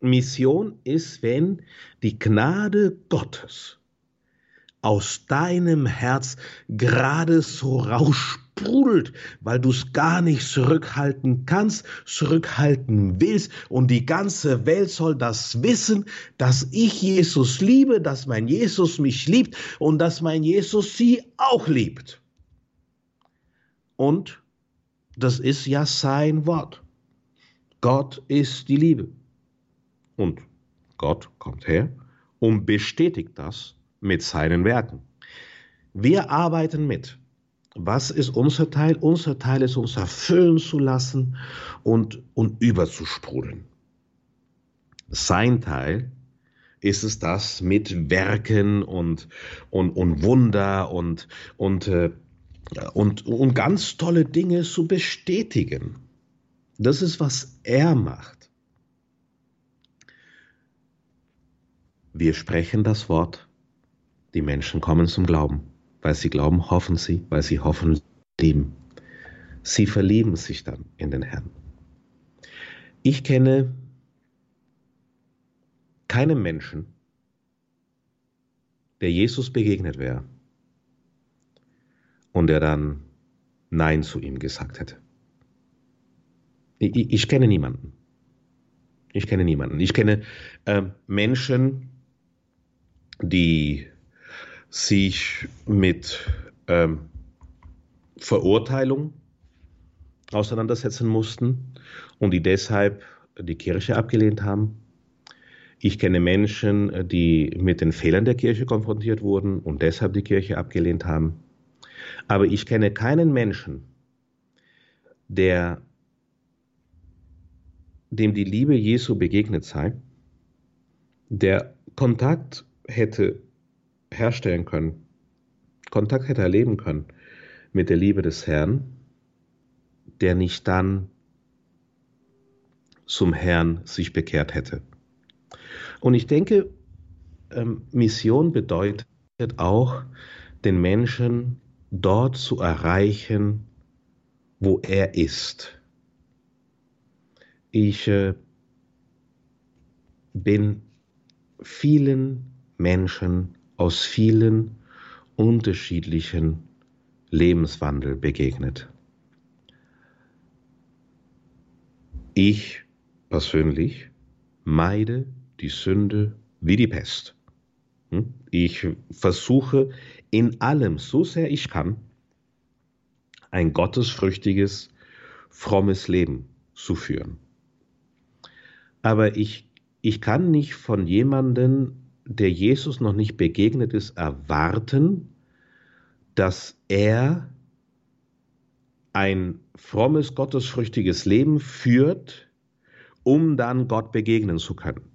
Mission ist, wenn die Gnade Gottes aus deinem Herz gerade so raussprudelt, weil du es gar nicht zurückhalten kannst, zurückhalten willst und die ganze Welt soll das wissen, dass ich Jesus liebe, dass mein Jesus mich liebt und dass mein Jesus sie auch liebt. Und das ist ja sein Wort. Gott ist die Liebe. Und Gott kommt her und bestätigt das mit seinen Werken. Wir arbeiten mit. Was ist unser Teil? Unser Teil ist, uns erfüllen zu lassen und, und überzusprudeln. Sein Teil ist es das mit Werken und, und, und Wunder und, und, äh, und, und ganz tolle Dinge zu bestätigen. Das ist, was er macht. Wir sprechen das Wort die Menschen kommen zum Glauben. Weil sie glauben, hoffen sie, weil sie hoffen, lieben. Sie verlieben sich dann in den Herrn. Ich kenne keinen Menschen, der Jesus begegnet wäre und der dann Nein zu ihm gesagt hätte. Ich, ich kenne niemanden. Ich kenne niemanden. Ich kenne äh, Menschen, die sich mit ähm, Verurteilung auseinandersetzen mussten und die deshalb die Kirche abgelehnt haben. Ich kenne Menschen, die mit den Fehlern der Kirche konfrontiert wurden und deshalb die Kirche abgelehnt haben. Aber ich kenne keinen Menschen, der dem die Liebe Jesu begegnet sei, der Kontakt hätte herstellen können, Kontakt hätte erleben können mit der Liebe des Herrn, der nicht dann zum Herrn sich bekehrt hätte. Und ich denke, ähm, Mission bedeutet auch, den Menschen dort zu erreichen, wo er ist. Ich äh, bin vielen Menschen aus vielen unterschiedlichen Lebenswandel begegnet. Ich persönlich meide die Sünde wie die Pest. Hm? Ich versuche in allem, so sehr ich kann, ein gottesfrüchtiges, frommes Leben zu führen. Aber ich, ich kann nicht von jemandem der Jesus noch nicht begegnet ist, erwarten, dass er ein frommes, gottesfrüchtiges Leben führt, um dann Gott begegnen zu können.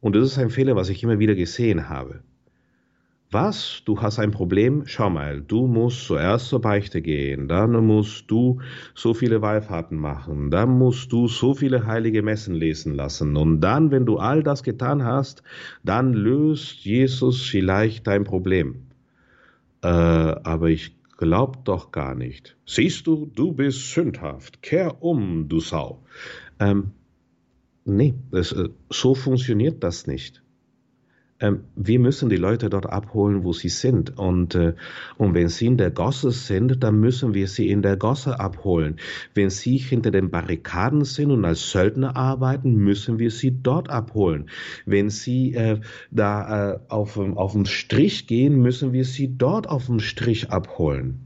Und das ist ein Fehler, was ich immer wieder gesehen habe. Was? Du hast ein Problem? Schau mal, du musst zuerst zur Beichte gehen, dann musst du so viele Wallfahrten machen, dann musst du so viele heilige Messen lesen lassen und dann, wenn du all das getan hast, dann löst Jesus vielleicht dein Problem. Äh, aber ich glaub doch gar nicht. Siehst du, du bist sündhaft. Kehr um, du Sau. Ähm, nee, das, äh, so funktioniert das nicht wir müssen die Leute dort abholen, wo sie sind. Und, äh, und wenn sie in der Gosse sind, dann müssen wir sie in der Gosse abholen. Wenn sie hinter den Barrikaden sind und als Söldner arbeiten, müssen wir sie dort abholen. Wenn sie äh, da äh, auf, auf den Strich gehen, müssen wir sie dort auf dem Strich abholen.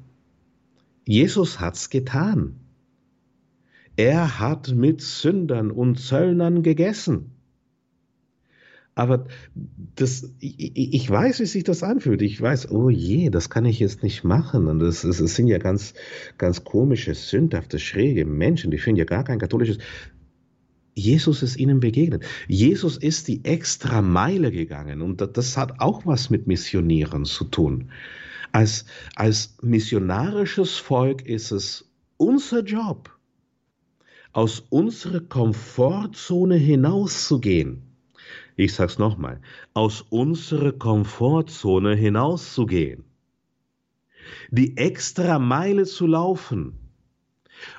Jesus hat's getan. Er hat mit Sündern und Zöllnern gegessen. Aber das, ich, ich, weiß, wie sich das anfühlt. Ich weiß, oh je, das kann ich jetzt nicht machen. Und das, es, sind ja ganz, ganz komische, sündhafte, schräge Menschen, die finden ja gar kein katholisches. Jesus ist ihnen begegnet. Jesus ist die extra Meile gegangen und das hat auch was mit Missionieren zu tun. Als, als missionarisches Volk ist es unser Job, aus unserer Komfortzone hinauszugehen. Ich sag's nochmal, aus unserer Komfortzone hinauszugehen. Die extra Meile zu laufen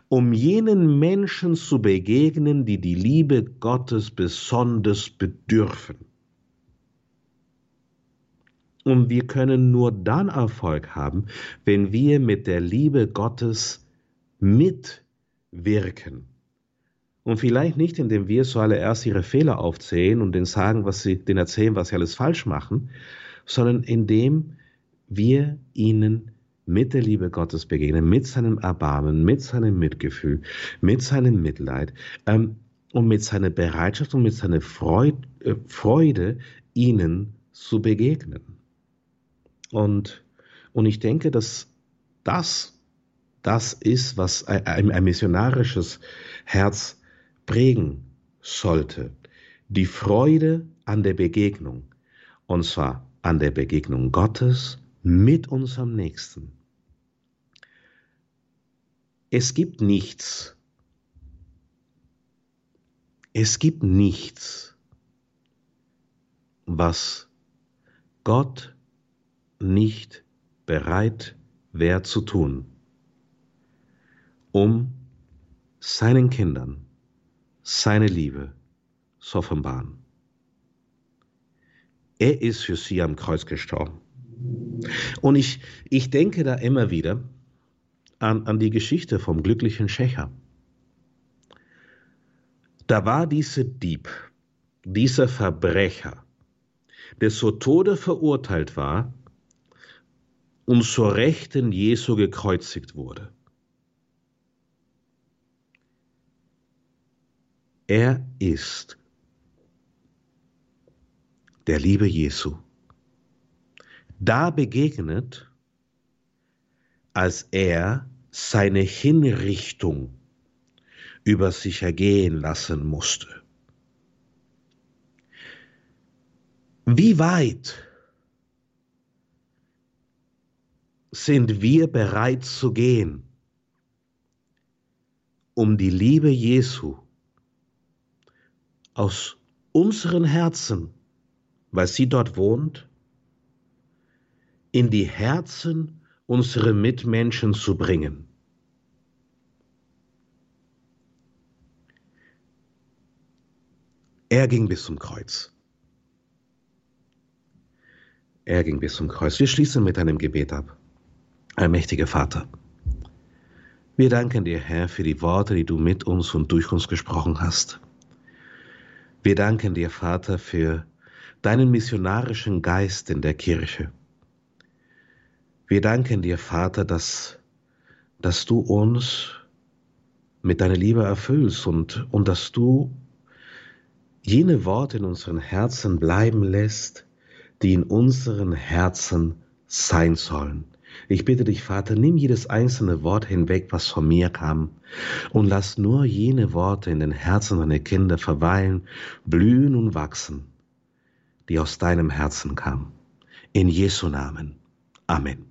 um jenen Menschen zu begegnen, die die Liebe Gottes besonders bedürfen. Und wir können nur dann Erfolg haben, wenn wir mit der Liebe Gottes mitwirken. Und vielleicht nicht, indem wir zuallererst ihre Fehler aufzählen und denen sagen, was sie, denen erzählen, was sie alles falsch machen, sondern indem wir ihnen mit der Liebe Gottes begegnen, mit seinem Erbarmen, mit seinem Mitgefühl, mit seinem Mitleid ähm, und mit seiner Bereitschaft und mit seiner Freude, äh, Freude ihnen zu begegnen. Und, und ich denke, dass das, das ist, was ein, ein missionarisches Herz prägen sollte. Die Freude an der Begegnung. Und zwar an der Begegnung Gottes mit unserem Nächsten. Es gibt nichts. Es gibt nichts, was Gott nicht bereit wäre zu tun, um seinen Kindern seine Liebe zu offenbaren. Er ist für sie am Kreuz gestorben. Und ich, ich denke da immer wieder, an, an die Geschichte vom glücklichen Schächer. Da war dieser Dieb, dieser Verbrecher, der zu Tode verurteilt war und zur Rechten Jesu gekreuzigt wurde. Er ist der Liebe Jesu. Da begegnet als er seine Hinrichtung über sich ergehen lassen musste. Wie weit sind wir bereit zu gehen, um die Liebe Jesu aus unseren Herzen, weil sie dort wohnt, in die Herzen unsere Mitmenschen zu bringen. Er ging bis zum Kreuz. Er ging bis zum Kreuz. Wir schließen mit einem Gebet ab. Allmächtiger Vater, wir danken dir, Herr, für die Worte, die du mit uns und durch uns gesprochen hast. Wir danken dir, Vater, für deinen missionarischen Geist in der Kirche. Wir danken dir, Vater, dass, dass du uns mit deiner Liebe erfüllst und, und dass du jene Worte in unseren Herzen bleiben lässt, die in unseren Herzen sein sollen. Ich bitte dich, Vater, nimm jedes einzelne Wort hinweg, was von mir kam, und lass nur jene Worte in den Herzen deiner Kinder verweilen, blühen und wachsen, die aus deinem Herzen kamen. In Jesu Namen. Amen.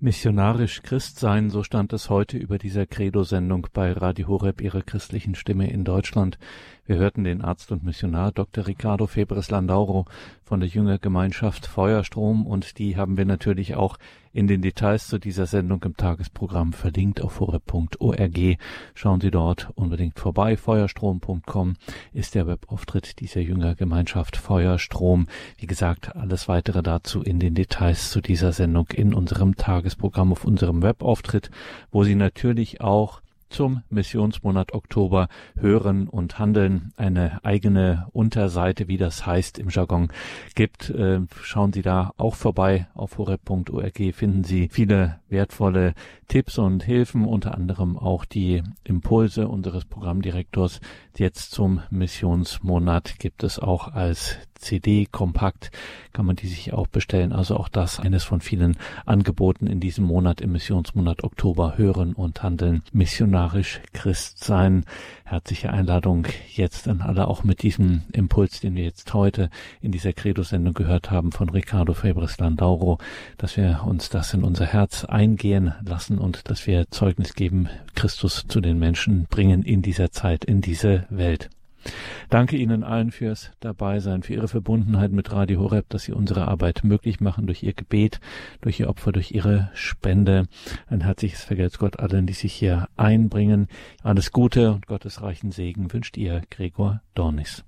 Missionarisch Christ sein, so stand es heute über dieser Credo-Sendung bei Radio Horeb, ihrer christlichen Stimme in Deutschland. Wir hörten den Arzt und Missionar Dr. Ricardo Febres Landauro von der Jüngergemeinschaft Feuerstrom und die haben wir natürlich auch in den Details zu dieser Sendung im Tagesprogramm verlinkt auf horeb.org. Schauen Sie dort unbedingt vorbei. Feuerstrom.com ist der Webauftritt dieser Jüngergemeinschaft Feuerstrom. Wie gesagt, alles weitere dazu in den Details zu dieser Sendung in unserem Tagesprogramm auf unserem Webauftritt, wo Sie natürlich auch zum Missionsmonat Oktober Hören und Handeln eine eigene Unterseite, wie das heißt im Jargon, gibt. Äh, schauen Sie da auch vorbei. Auf horeb.org finden Sie viele wertvolle Tipps und Hilfen, unter anderem auch die Impulse unseres Programmdirektors. Jetzt zum Missionsmonat gibt es auch als CD kompakt, kann man die sich auch bestellen. Also auch das eines von vielen Angeboten in diesem Monat, im Missionsmonat Oktober, hören und handeln, missionarisch Christ sein. Herzliche Einladung jetzt an alle, auch mit diesem Impuls, den wir jetzt heute in dieser Credo-Sendung gehört haben von Ricardo Febres Landauro, dass wir uns das in unser Herz eingehen lassen und dass wir Zeugnis geben, Christus zu den Menschen bringen in dieser Zeit, in diese Welt. Danke Ihnen allen fürs Dabeisein, für Ihre Verbundenheit mit Radio Horeb, dass Sie unsere Arbeit möglich machen durch Ihr Gebet, durch Ihr Opfer, durch Ihre Spende. Ein herzliches Vergelt's Gott allen, die sich hier einbringen. Alles Gute und Gottes reichen Segen wünscht Ihr Gregor Dornis.